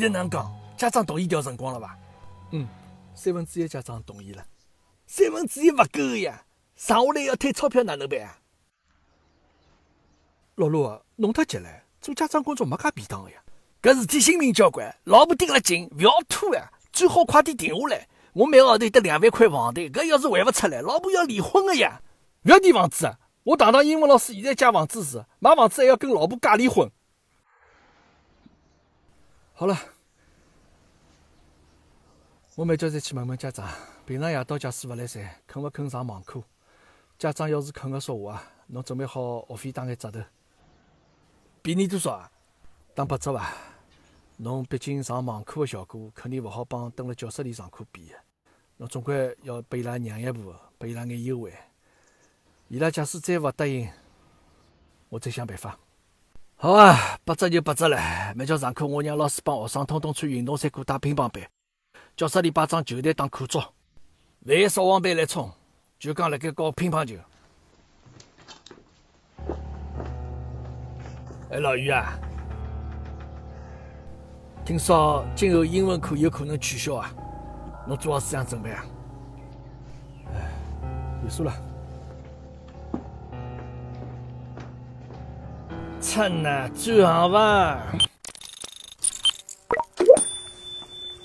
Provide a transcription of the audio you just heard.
在哪能讲？家长同意调辰光了伐？嗯，三分之一家长同意了。三分之一勿够呀，剩下来要退钞票哪能办啊？老陆，弄太急了，做家长工作没介便当个呀。搿事体性命交关，老婆盯了紧，勿要拖呀，最好快点停下来。我每个号头有得两万块房贷，搿要是还勿出来，老婆要离婚个呀！勿要提房子啊！我堂堂英文老师，现在借房子时，买房子还要跟老婆假离婚。好了，我明朝再去问问家长。平常夜到假使勿来三，肯勿肯上网课？家长要是肯个说话啊，侬准备好学费打眼折头。便宜多少啊？打八折伐？侬毕竟上网课个效果，肯定勿好帮蹲辣教室里上课比个。侬总归要拨伊拉让一步，拨伊拉眼优惠。伊拉假使再勿答应，我再想办法。好啊，八折就八折了。明朝上课，我让老师帮学生统统穿运动衫裤打乒乓板，教室里摆张球台当课桌，万一少王班来冲，就讲辣盖教乒乓球。哎，老于啊，听说今后英文课有可能取消啊，侬做好思想准备啊？哎，有数了。趁啊，转行吧？